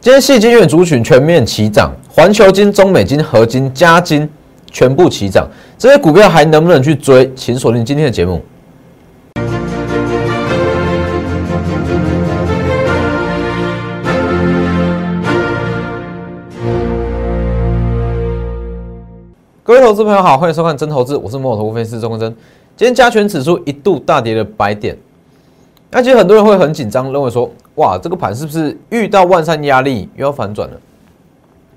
今天细金月族群全面齐涨，环球金、中美金、合金、加金全部齐涨，这些股票还能不能去追？请锁定今天的节目。各位投资朋友好，欢迎收看真投资，我是摩尔投资分析师钟国珍。今天加权指数一度大跌了百点，那其实很多人会很紧张，认为说，哇，这个盘是不是遇到万三压力又要反转了？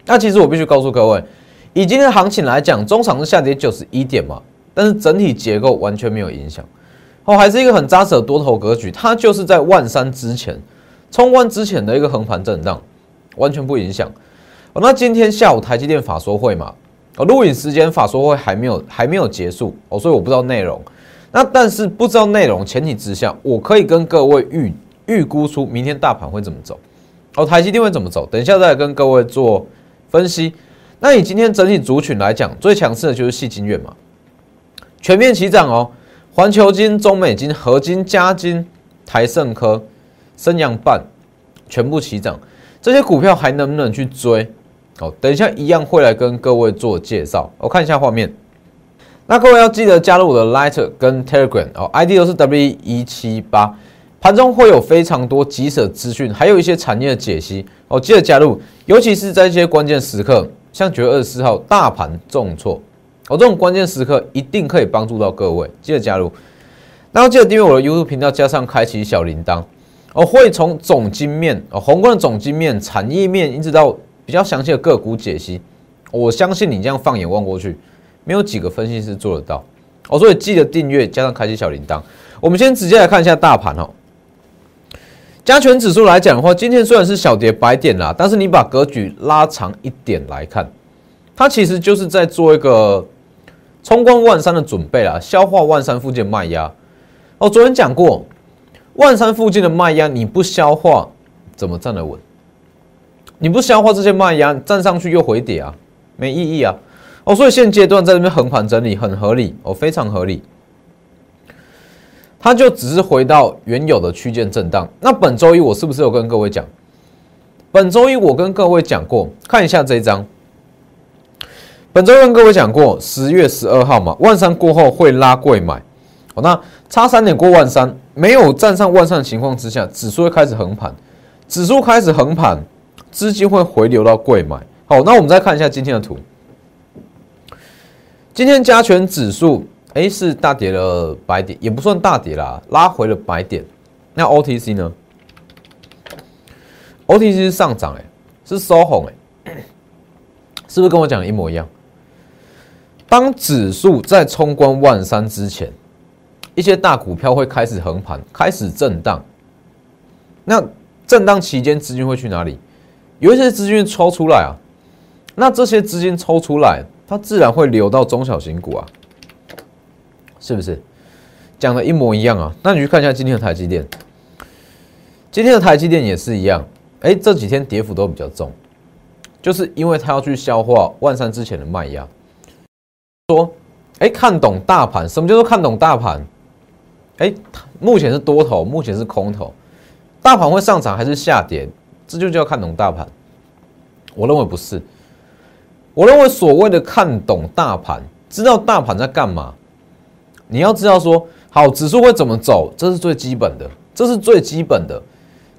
那其实我必须告诉各位，以今天的行情来讲，中场是下跌九十一点嘛，但是整体结构完全没有影响，哦，还是一个很扎实的多头格局，它就是在万三之前冲关之前的一个横盘震荡，完全不影响。哦，那今天下午台积电法说会嘛？哦，录影时间法说会还没有还没有结束哦，所以我不知道内容。那但是不知道内容前提之下，我可以跟各位预预估出明天大盘会怎么走，哦，台积电会怎么走？等一下再跟各位做分析。那以今天整体族群来讲，最强势的就是细金院嘛，全面齐涨哦，环球金、中美金、合金、嘉金、台盛科、升阳半全部齐涨，这些股票还能不能去追？哦，等一下一样会来跟各位做介绍。我看一下画面，那各位要记得加入我的 Light 跟 Telegram 哦，ID 都是 W 一七八，盘中会有非常多即时资讯，还有一些产业的解析哦，记得加入。尤其是在一些关键时刻，像九月二十四号大盘重挫哦，这种关键时刻一定可以帮助到各位，记得加入。那要记得订阅我的 YouTube 频道，加上开启小铃铛哦，会从总经面哦，宏观的总经面、产业面，一直到。比较详细的个股解析，我相信你这样放眼望过去，没有几个分析师做得到哦。所以记得订阅，加上开启小铃铛。我们先直接来看一下大盘哦。加权指数来讲的话，今天虽然是小跌百点啦，但是你把格局拉长一点来看，它其实就是在做一个冲关万三的准备啦，消化万三附近卖压。哦，昨天讲过，万三附近的卖压你不消化，怎么站得稳？你不消化这些卖压，站上去又回跌啊，没意义啊！哦，所以现阶段在这边横盘整理很合理哦，非常合理。它就只是回到原有的区间震荡。那本周一我是不是有跟各位讲？本周一我跟各位讲过，看一下这一张。本周跟各位讲过，十月十二号嘛，万三过后会拉贵买。哦，那差三点过万三，没有站上万三的情况之下，指数会开始横盘，指数开始横盘。资金会回流到贵买。好，那我们再看一下今天的图。今天加权指数，哎，是大跌了百点，也不算大跌啦，拉回了百点。那 OTC 呢？OTC 是上涨，哎，是收红，哎，是不是跟我讲的一模一样？当指数在冲关万三之前，一些大股票会开始横盘，开始震荡。那震荡期间，资金会去哪里？有一些资金抽出来啊，那这些资金抽出来，它自然会流到中小型股啊，是不是？讲的一模一样啊。那你去看一下今天的台积电，今天的台积电也是一样，哎，这几天跌幅都比较重，就是因为它要去消化万三之前的卖压。说，哎，看懂大盘，什么叫做看懂大盘？哎，目前是多头，目前是空头，大盘会上涨还是下跌？这就叫看懂大盘，我认为不是。我认为所谓的看懂大盘，知道大盘在干嘛，你要知道说，好指数会怎么走，这是最基本的，这是最基本的。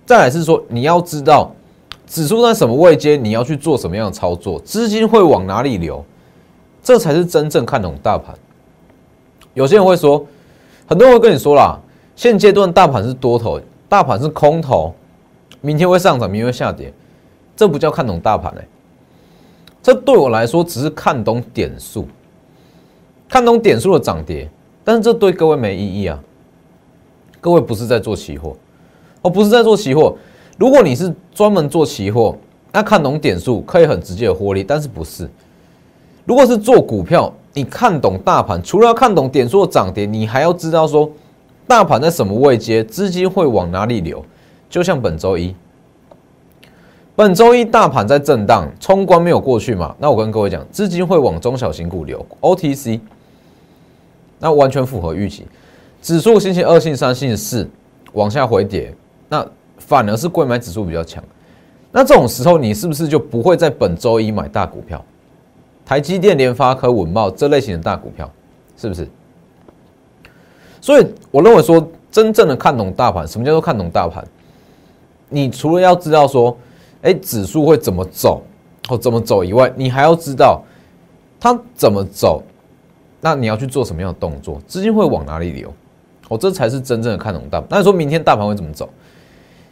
再来是说，你要知道指数在什么位阶，你要去做什么样的操作，资金会往哪里流，这才是真正看懂大盘。有些人会说，很多人会跟你说啦，现阶段大盘是多头，大盘是空头。明天会上涨，明天会下跌，这不叫看懂大盘嘞。这对我来说只是看懂点数，看懂点数的涨跌，但是这对各位没意义啊。各位不是在做期货，哦，不是在做期货。如果你是专门做期货，那看懂点数可以很直接的获利，但是不是？如果是做股票，你看懂大盘，除了要看懂点数的涨跌，你还要知道说大盘在什么位阶，资金会往哪里流。就像本周一，本周一大盘在震荡，冲关没有过去嘛？那我跟各位讲，资金会往中小型股流，OTC，那完全符合预期。指数星期二、星期三、星期四往下回跌，那反而是贵买指数比较强。那这种时候，你是不是就不会在本周一买大股票？台积电、联发科、稳茂这类型的大股票，是不是？所以我认为说，真正的看懂大盘，什么叫做看懂大盘？你除了要知道说，哎，指数会怎么走，或怎么走以外，你还要知道它怎么走，那你要去做什么样的动作？资金会往哪里流？哦，这才是真正的看懂大。那你说明天大盘会怎么走？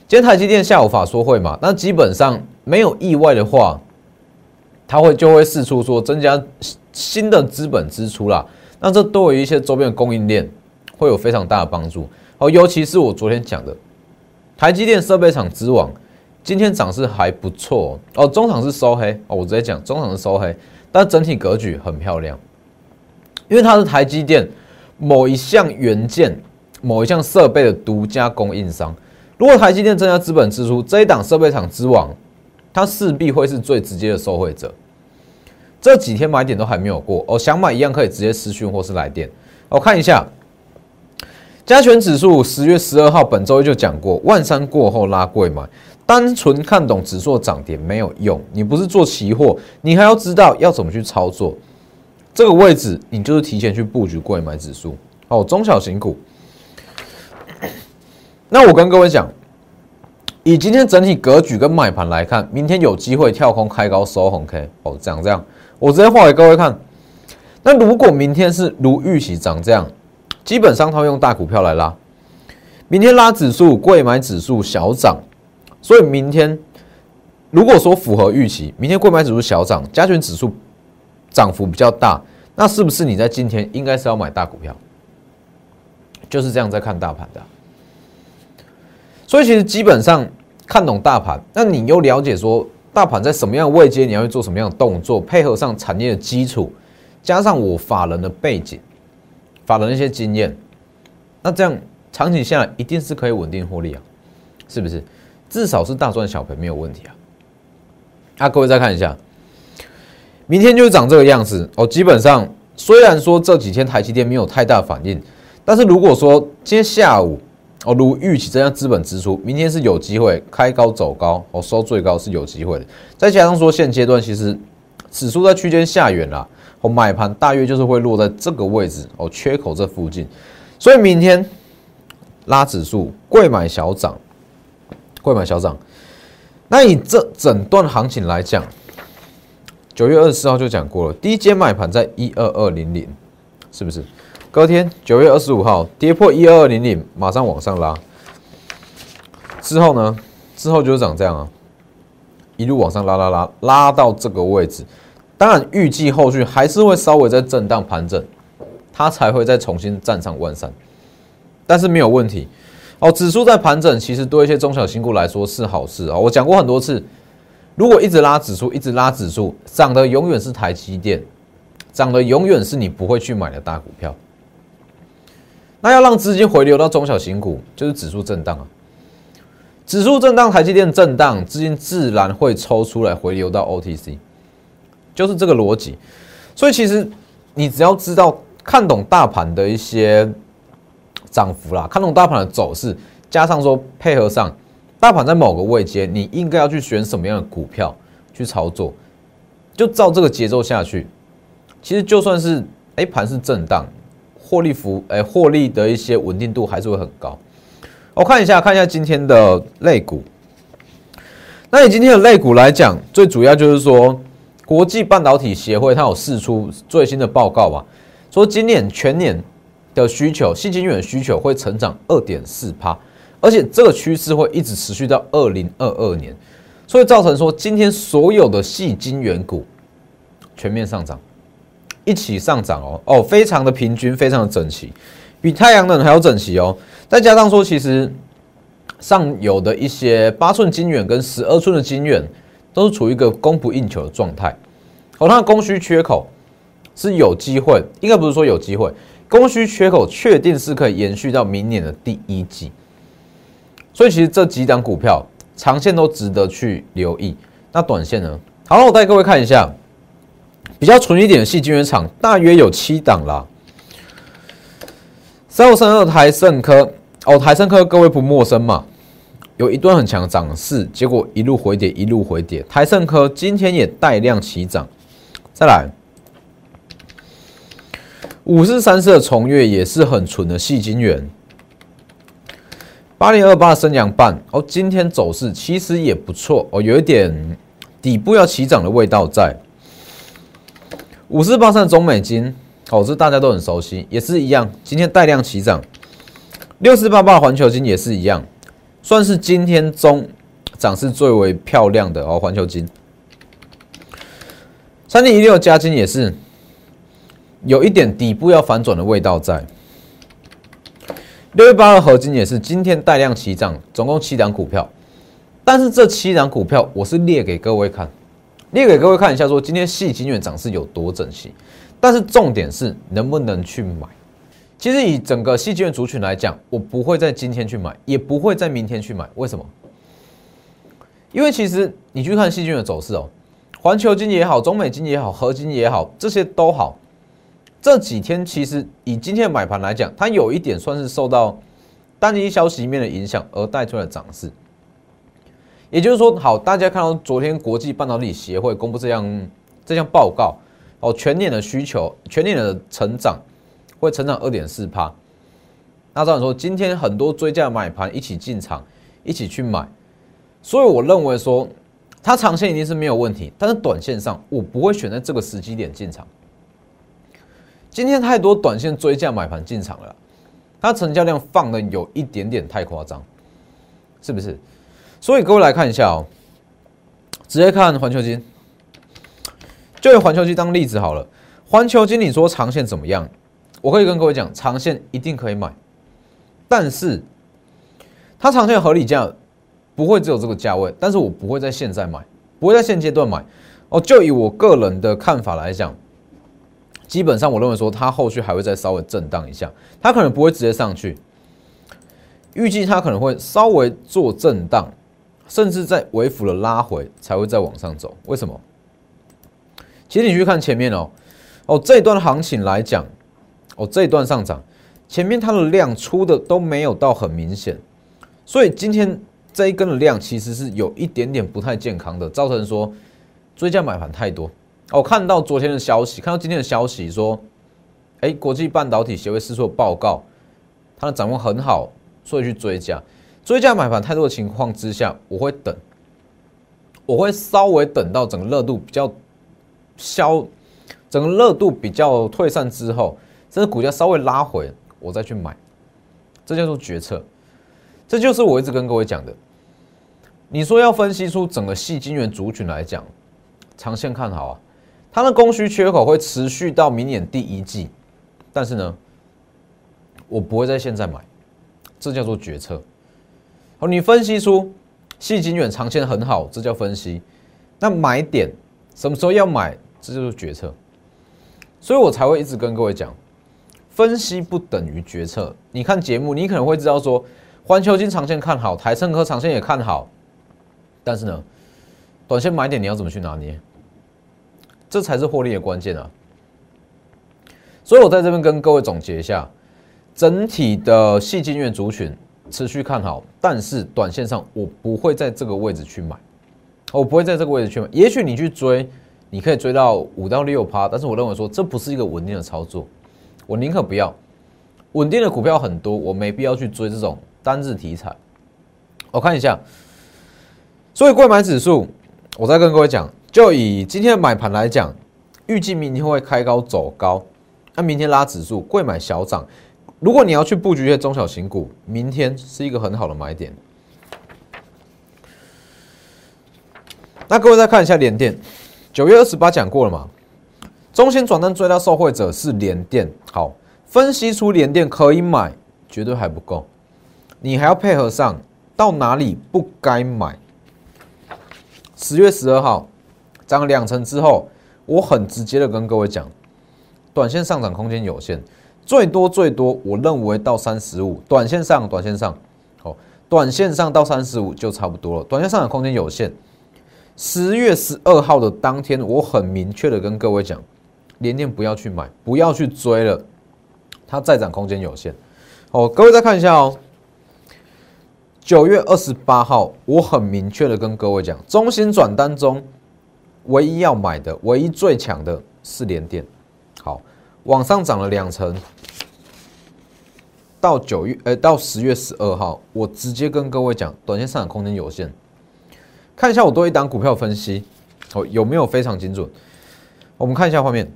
今天台积电下午法说会嘛，那基本上没有意外的话，它会就会试出说增加新的资本支出啦。那这对于一些周边的供应链会有非常大的帮助哦。尤其是我昨天讲的台积电设备厂之王，今天涨势还不错哦。中场是收黑哦，我直接讲中场是收黑，但整体格局很漂亮，因为它是台积电某一项元件、某一项设备的独家供应商。如果台积电增加资本支出，这一档设备厂之王，它势必会是最直接的受惠者。这几天买点都还没有过，哦，想买一样可以直接私讯或是来电。我看一下，加权指数十月十二号本周一就讲过，万三过后拉贵买，单纯看懂指数涨跌没有用，你不是做期货，你还要知道要怎么去操作。这个位置你就是提前去布局贵买指数哦，中小型股。那我跟各位讲，以今天整体格局跟买盘来看，明天有机会跳空开高收红 K 哦，长这样，我直接画给各位看。那如果明天是如预期涨这样，基本上它会用大股票来拉，明天拉指数贵买指数小涨，所以明天如果说符合预期，明天贵买指数小涨，加权指数涨幅比较大，那是不是你在今天应该是要买大股票？就是这样在看大盘的。所以其实基本上看懂大盘，那你又了解说大盘在什么样位阶，你要去做什么样的动作，配合上产业的基础，加上我法人的背景、法人的一些经验，那这样长期下来一定是可以稳定获利啊，是不是？至少是大赚小赔没有问题啊。啊，各位再看一下，明天就是长这个样子哦。基本上虽然说这几天台积电没有太大反应，但是如果说今天下午，哦，如预期这样资本支出，明天是有机会开高走高，哦，收最高是有机会的。再加上说现阶段其实指数在区间下缘啦，哦，买盘大约就是会落在这个位置，哦，缺口这附近，所以明天拉指数，贵买小涨，贵买小涨。那以这整段行情来讲，九月二十四号就讲过了，第一阶买盘在一二二零零，是不是？隔天九月二十五号跌破一二二零零，马上往上拉。之后呢？之后就是长这样啊，一路往上拉拉拉，拉到这个位置。当然，预计后续还是会稍微在震荡盘整，它才会再重新站上万三。但是没有问题哦，指数在盘整，其实对一些中小新股来说是好事啊。我讲过很多次，如果一直拉指数，一直拉指数，涨的永远是台积电，涨的永远是你不会去买的大股票。那要让资金回流到中小型股，就是指数震荡啊。指数震荡，台积电震荡，资金自然会抽出来回流到 OTC，就是这个逻辑。所以其实你只要知道看懂大盘的一些涨幅啦，看懂大盘的走势，加上说配合上大盘在某个位阶，你应该要去选什么样的股票去操作，就照这个节奏下去。其实就算是哎盘是震荡。获利幅，哎，获利的一些稳定度还是会很高。我看一下，看一下今天的类股。那以今天的类股来讲，最主要就是说，国际半导体协会它有释出最新的报告吧，说今年全年的需求，细晶圆需求会成长二点四趴，而且这个趋势会一直持续到二零二二年，所以造成说今天所有的细金元股全面上涨。一起上涨哦哦，非常的平均，非常的整齐，比太阳能还要整齐哦。再加上说，其实上游的一些八寸金元跟十二寸的金元都是处于一个供不应求的状态，哦，它的供需缺口是有机会，应该不是说有机会，供需缺口确定是可以延续到明年的第一季。所以其实这几档股票长线都值得去留意。那短线呢？好，我带各位看一下。比较纯一点的细晶圆厂大约有七档啦。三五三二台盛科哦，台盛科各位不陌生嘛？有一段很强的涨势，结果一路回跌，一路回跌。台盛科今天也带量起涨，再来五四三四的重越也是很纯的细晶圆，八零二八的升阳半哦，今天走势其实也不错哦，有一点底部要起涨的味道在。五四八三的中美金哦，这大家都很熟悉，也是一样，今天带量起涨。六四八八的环球金也是一样。算是今天中涨势最为漂亮的哦，环球金三零一六加金也是有一点底部要反转的味道在。六一八二合金也是今天带量起涨，总共七档股票，但是这七档股票我是列给各位看，列给各位看一下，说今天细金元涨势有多整齐，但是重点是能不能去买。其实以整个细菌族群来讲，我不会在今天去买，也不会在明天去买。为什么？因为其实你去看细菌的走势哦，环球金也好，中美金也好，合金也好，这些都好。这几天其实以今天的买盘来讲，它有一点算是受到单一消息面的影响而带出来的涨势。也就是说，好，大家看到昨天国际半导体协会公布这样这项报告哦，全年的需求，全年的成长。会成长二点四趴，那照理说，今天很多追价买盘一起进场，一起去买，所以我认为说，它长线一定是没有问题，但是短线上我不会选在这个时机点进场。今天太多短线追价买盘进场了，它成交量放的有一点点太夸张，是不是？所以各位来看一下哦，直接看环球金，就用环球金当例子好了。环球金，你说长线怎么样？我可以跟各位讲，长线一定可以买，但是它长线合理价不会只有这个价位，但是我不会在现在买，不会在现阶段买。哦，就以我个人的看法来讲，基本上我认为说它后续还会再稍微震荡一下，它可能不会直接上去，预计它可能会稍微做震荡，甚至在微幅的拉回才会再往上走。为什么？其实你去看前面哦，哦这一段行情来讲。哦，这一段上涨，前面它的量出的都没有到很明显，所以今天这一根的量其实是有一点点不太健康的，造成说追加买盘太多。我看到昨天的消息，看到今天的消息说，哎，国际半导体协会试出报告，它的展望很好，所以去追加，追加买盘太多的情况之下，我会等，我会稍微等到整个热度比较消，整个热度比较退散之后。甚至股价稍微拉回，我再去买，这叫做决策。这就是我一直跟各位讲的。你说要分析出整个细晶圆族群来讲，长线看好啊，它的供需缺口会持续到明年第一季。但是呢，我不会在现在买，这叫做决策。好，你分析出细晶远长线很好，这叫分析。那买点什么时候要买，这就是决策。所以我才会一直跟各位讲。分析不等于决策。你看节目，你可能会知道说，环球金长线看好，台盛科长线也看好，但是呢，短线买点你要怎么去拿捏？这才是获利的关键啊！所以我在这边跟各位总结一下，整体的细晶圆族群持续看好，但是短线上我不会在这个位置去买，我不会在这个位置去买。也许你去追，你可以追到五到六趴，但是我认为说这不是一个稳定的操作。我宁可不要稳定的股票很多，我没必要去追这种单日题材。我看一下，所以贵买指数，我再跟各位讲，就以今天的买盘来讲，预计明天会开高走高，那明天拉指数，贵买小涨。如果你要去布局一些中小型股，明天是一个很好的买点。那各位再看一下联电，九月二十八讲过了嘛？中心转单追到受惠者是联电，好，分析出联电可以买，绝对还不够，你还要配合上到哪里不该买。十月十二号涨两成之后，我很直接的跟各位讲，短线上涨空间有限，最多最多我认为到三十五，短线上短线上，哦，短线上到三十五就差不多了，短线上涨空间有限。十月十二号的当天，我很明确的跟各位讲。连电不要去买，不要去追了，它再涨空间有限。哦，各位再看一下哦，九月二十八号，我很明确的跟各位讲，中心转单中唯一要买的、唯一最强的是联电。好，往上涨了两成，到九月，呃，到十月十二号，我直接跟各位讲，短线上涨空间有限。看一下我对一档股票分析，哦，有没有非常精准？我们看一下画面，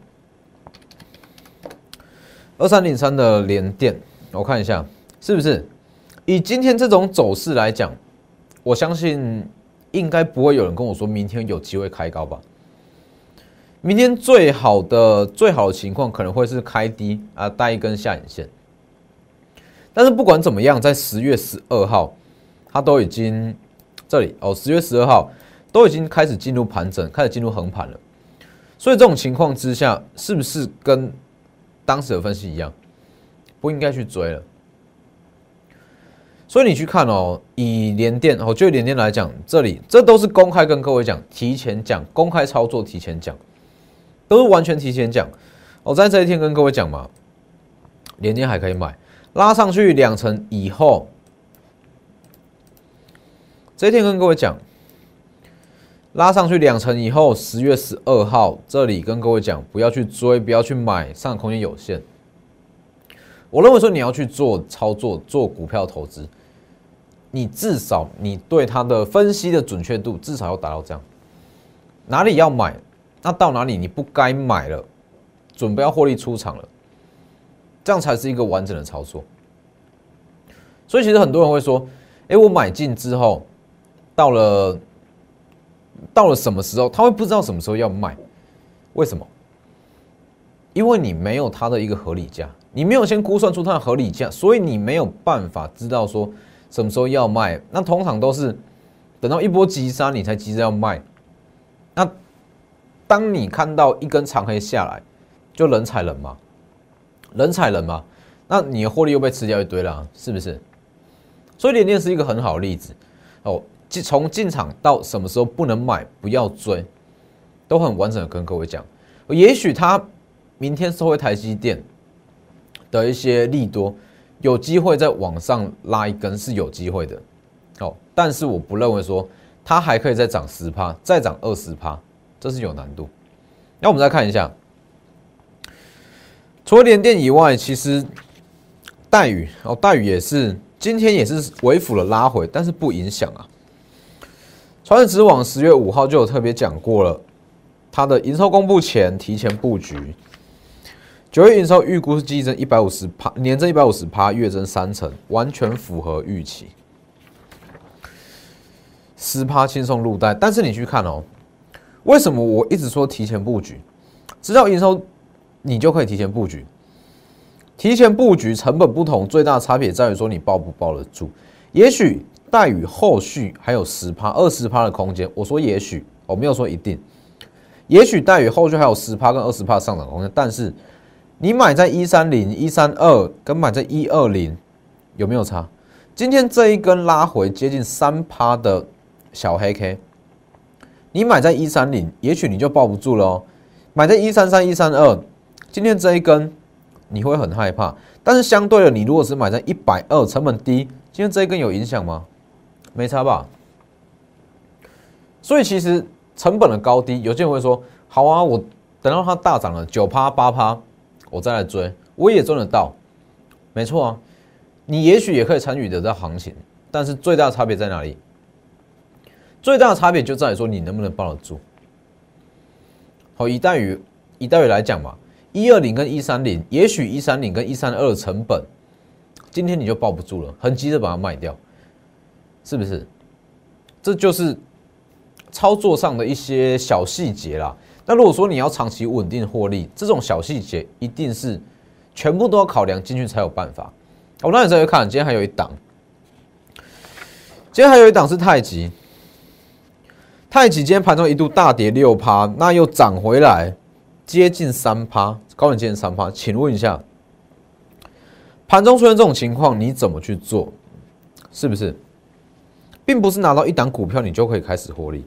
二三零三的联电，我看一下是不是？以今天这种走势来讲，我相信应该不会有人跟我说明天有机会开高吧。明天最好的最好的情况可能会是开低啊，带一根下影线。但是不管怎么样，在十月十二号，它都已经这里哦，十月十二号都已经开始进入盘整，开始进入横盘了。所以这种情况之下，是不是跟当时的分析一样，不应该去追了？所以你去看哦，以联电哦，就联电来讲，这里这都是公开跟各位讲，提前讲，公开操作提前讲，都是完全提前讲。我在这一天跟各位讲嘛，联电还可以买，拉上去两层以后，这一天跟各位讲，拉上去两层以后，十月十二号这里跟各位讲，不要去追，不要去买，上涨空间有限。我认为说你要去做操作，做股票投资。你至少你对它的分析的准确度至少要达到这样，哪里要买，那到哪里你不该买了，准备要获利出场了，这样才是一个完整的操作。所以其实很多人会说，哎，我买进之后，到了到了什么时候，他会不知道什么时候要卖，为什么？因为你没有它的一个合理价，你没有先估算出它的合理价，所以你没有办法知道说。什么时候要卖？那通常都是等到一波急杀，你才急着要卖。那当你看到一根长黑下来，就人踩人嘛，人踩人嘛，那你的获利又被吃掉一堆了，是不是？所以联电是一个很好的例子哦。进从进场到什么时候不能买，不要追，都很完整的跟各位讲。也许他明天收回台积电的一些利多。有机会在往上拉一根是有机会的，哦，但是我不认为说它还可以再涨十趴，再涨二十趴，这是有难度。那我们再看一下，除了联电以外，其实待遇哦，待遇也是今天也是微幅的拉回，但是不影响啊。传统直网十月五号就有特别讲过了，它的营收公布前提前布局。九月营收预估是季增一百五十趴，年增一百五十趴，月增三成，完全符合预期。十趴轻松入袋，但是你去看哦，为什么我一直说提前布局？知道营收你就可以提前布局。提前布局成本不同，最大的差别在于说你抱不抱得住。也许待遇后续还有十趴、二十趴的空间。我说也许，我没有说一定。也许待遇后续还有十趴跟二十趴上涨空间，但是。你买在一三零一三二，跟买在一二零有没有差？今天这一根拉回接近三趴的小黑 K，你买在一三零，也许你就抱不住了哦。买在一三三一三二，今天这一根你会很害怕。但是相对的，你如果是买在一百二，成本低，今天这一根有影响吗？没差吧？所以其实成本的高低，有些人会说：好啊，我等到它大涨了九趴八趴。我再来追，我也赚得到，没错啊。你也许也可以参与得到行情，但是最大的差别在哪里？最大的差别就在于说你能不能抱得住。好，以待遇以待遇来讲嘛，一二零跟一三零，也许一三零跟一三二的成本，今天你就抱不住了，很急的把它卖掉，是不是？这就是操作上的一些小细节啦。那如果说你要长期稳定获利，这种小细节一定是全部都要考量进去才有办法。我那你再去看，今天还有一档，今天还有一档是太极，太极今天盘中一度大跌六趴，那又涨回来接近三趴，高点接近三趴，请问一下，盘中出现这种情况，你怎么去做？是不是，并不是拿到一档股票你就可以开始获利？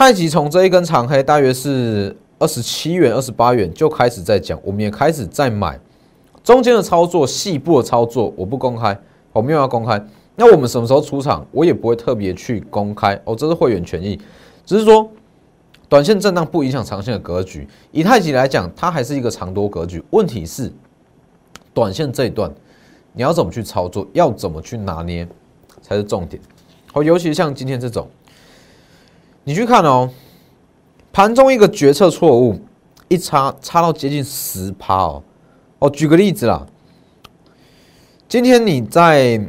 太极从这一根长黑，大约是二十七元、二十八元就开始在讲，我们也开始在买。中间的操作、细部的操作，我不公开，我没有要公开。那我们什么时候出场，我也不会特别去公开哦，这是会员权益，只是说短线震荡不影响长线的格局。以太极来讲，它还是一个长多格局。问题是，短线这一段你要怎么去操作，要怎么去拿捏才是重点。好，尤其像今天这种，你去看哦，盘中一个决策错误，一差差到接近十趴哦。哦，举个例子啦，今天你在。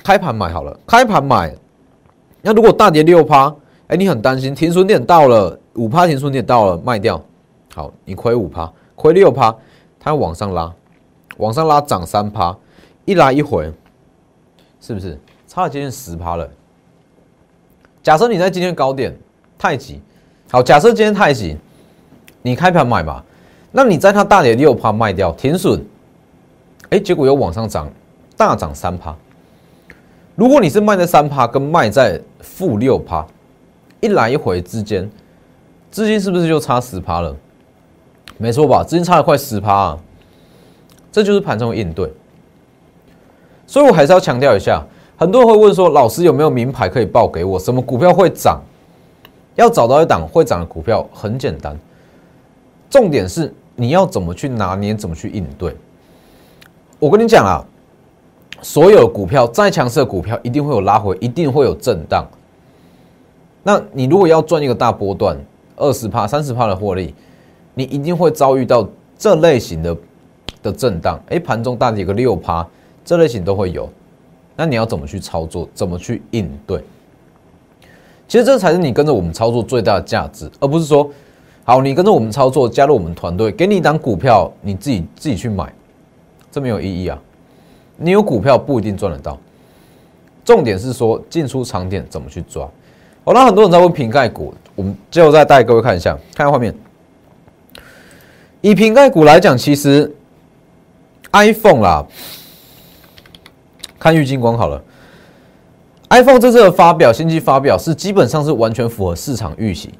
开盘买好了，开盘买。那如果大跌六趴，哎，你很担心，停损点到了，五趴停损点到了，卖掉。好，你亏五趴，亏六趴，它往上拉，往上拉涨三趴，一来一回，是不是差了接近十趴了？假设你在今天高点太急，好，假设今天太急，你开盘买嘛，那你在它大跌六趴卖掉，停损，哎，结果又往上涨，大涨三趴。如果你是卖在三趴，跟卖在负六趴，一来一回之间，资金是不是就差十趴了？没错吧？资金差了快十趴啊！这就是盘中应对。所以我还是要强调一下，很多人会问说，老师有没有名牌可以报给我？什么股票会涨？要找到一档会涨的股票很简单，重点是你要怎么去拿捏，怎么去应对。我跟你讲啊。所有股票再强势的股票，一定会有拉回，一定会有震荡。那你如果要赚一个大波段，二十帕、三十帕的获利，你一定会遭遇到这类型的的震荡。哎，盘中大跌个六趴，这类型都会有。那你要怎么去操作？怎么去应对？其实这才是你跟着我们操作最大的价值，而不是说，好，你跟着我们操作，加入我们团队，给你一档股票，你自己自己去买，这没有意义啊。你有股票不一定赚得到，重点是说进出长点怎么去抓。好，那很多人在问瓶盖股，我们就再带各位看一下，看下画面。以瓶盖股来讲，其实 iPhone 啦，看郁金光好了。iPhone 这次的发表，新机发表是基本上是完全符合市场预期。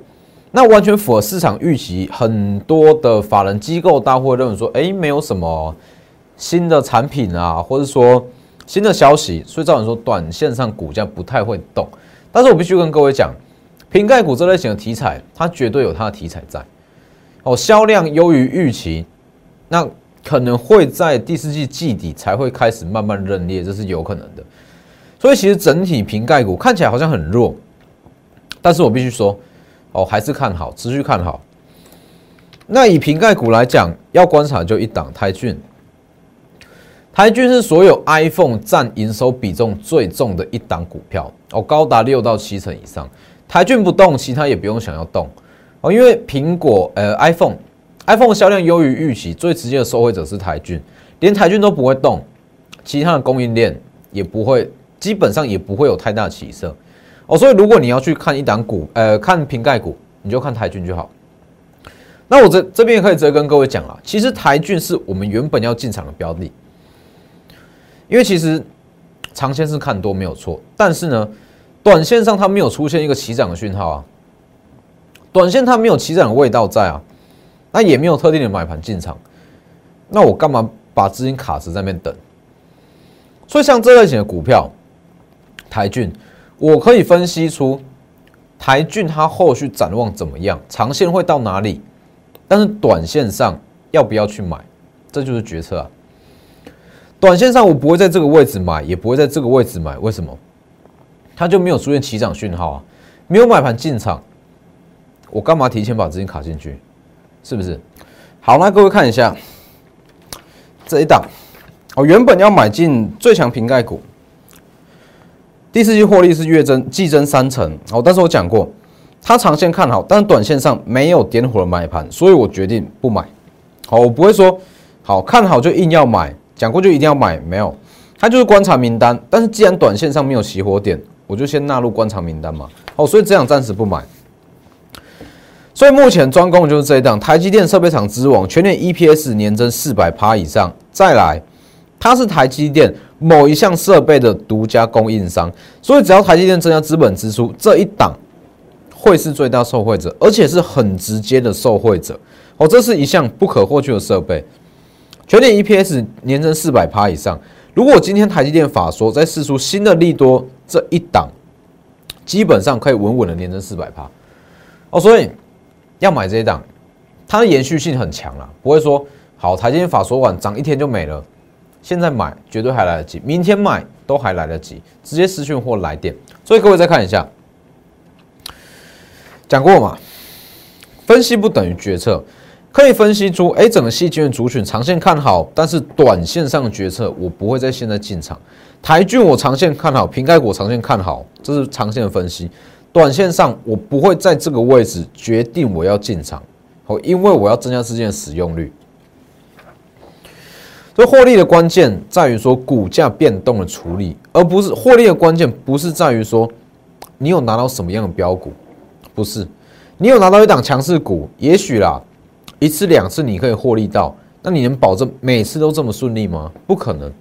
那完全符合市场预期，很多的法人机构大会认为说，哎，没有什么。新的产品啊，或者说新的消息，所以造成说短线上股价不太会动。但是我必须跟各位讲，瓶盖股这类型的题材，它绝对有它的题材在。哦，销量优于预期，那可能会在第四季季底才会开始慢慢认列，这是有可能的。所以其实整体瓶盖股看起来好像很弱，但是我必须说，哦，还是看好，持续看好。那以瓶盖股来讲，要观察就一档台骏。台骏是所有 iPhone 占营收比重最重的一档股票哦，高达六到七成以上。台骏不动，其他也不用想要动哦，因为苹果呃 iPhone，iPhone 销量优于预期，最直接的受惠者是台骏，连台骏都不会动，其他的供应链也不会，基本上也不会有太大起色哦。所以如果你要去看一档股，呃，看瓶盖股，你就看台骏就好。那我这这边可以直接跟各位讲了，其实台骏是我们原本要进场的标的。因为其实长线是看多没有错，但是呢，短线上它没有出现一个起涨的讯号啊，短线它没有起涨的味道在啊，那也没有特定的买盘进场，那我干嘛把资金卡死在那边等？所以像这类型的股票，台骏，我可以分析出台骏它后续展望怎么样，长线会到哪里，但是短线上要不要去买，这就是决策啊。短线上我不会在这个位置买，也不会在这个位置买，为什么？它就没有出现起涨讯号啊，没有买盘进场，我干嘛提前把资金卡进去？是不是？好，那各位看一下这一档，我原本要买进最强瓶盖股，第四季获利是月增季增三成，哦，但是我讲过，它长线看好，但是短线上没有点火的买盘，所以我决定不买。好，我不会说好看好就硬要买。讲过就一定要买，没有，它就是观察名单。但是既然短线上没有起火点，我就先纳入观察名单嘛。哦，所以这样暂时不买。所以目前专攻就是这一档，台积电设备厂之王，全年 EPS 年增四百趴以上。再来，它是台积电某一项设备的独家供应商，所以只要台积电增加资本支出，这一档会是最大受惠者，而且是很直接的受惠者。哦，这是一项不可或缺的设备。全年 EPS 年增四百趴以上，如果今天台积电法说再试出新的利多这一档，基本上可以稳稳的连增四百趴。哦，所以要买这一档，它的延续性很强了，不会说好台积电法说完涨一天就没了，现在买绝对还来得及，明天买都还来得及，直接私讯或来电。所以各位再看一下，讲过嘛，分析不等于决策。可以分析出，哎，整个细菌族群长线看好，但是短线上的决策我不会在现在进场。台骏我长线看好，瓶盖股长线看好，这是长线的分析。短线上我不会在这个位置决定我要进场，哦，因为我要增加资金的使用率。所以获利的关键在于说股价变动的处理，而不是获利的关键不是在于说你有拿到什么样的标股，不是你有拿到一档强势股，也许啦。一次两次你可以获利到，那你能保证每次都这么顺利吗？不可能。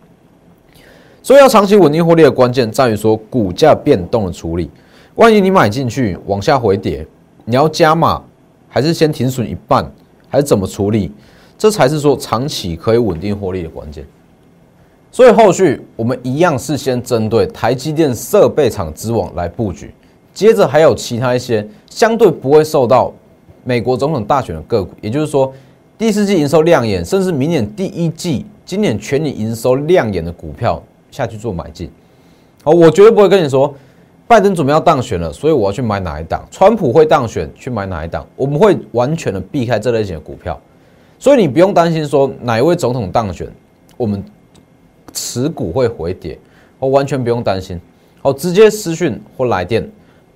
所以要长期稳定获利的关键在于说股价变动的处理。万一你买进去往下回跌，你要加码还是先停损一半，还是怎么处理？这才是说长期可以稳定获利的关键。所以后续我们一样是先针对台积电设备厂之网来布局，接着还有其他一些相对不会受到。美国总统大选的个股，也就是说，第四季营收亮眼，甚至明年第一季、今年全年营收亮眼的股票下去做买进。好，我绝对不会跟你说，拜登准备要当选了，所以我要去买哪一档；川普会当选，去买哪一档。我们会完全的避开这类型的股票，所以你不用担心说哪一位总统当选，我们持股会回跌，我完全不用担心。好，直接私讯或来电。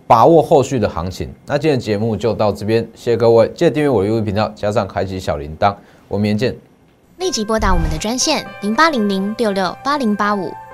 把握后续的行情，那今天节目就到这边，谢谢各位，记得订阅我的 YouTube 频道，加上开启小铃铛，我们明天见。立即拨打我们的专线零八零零六六八零八五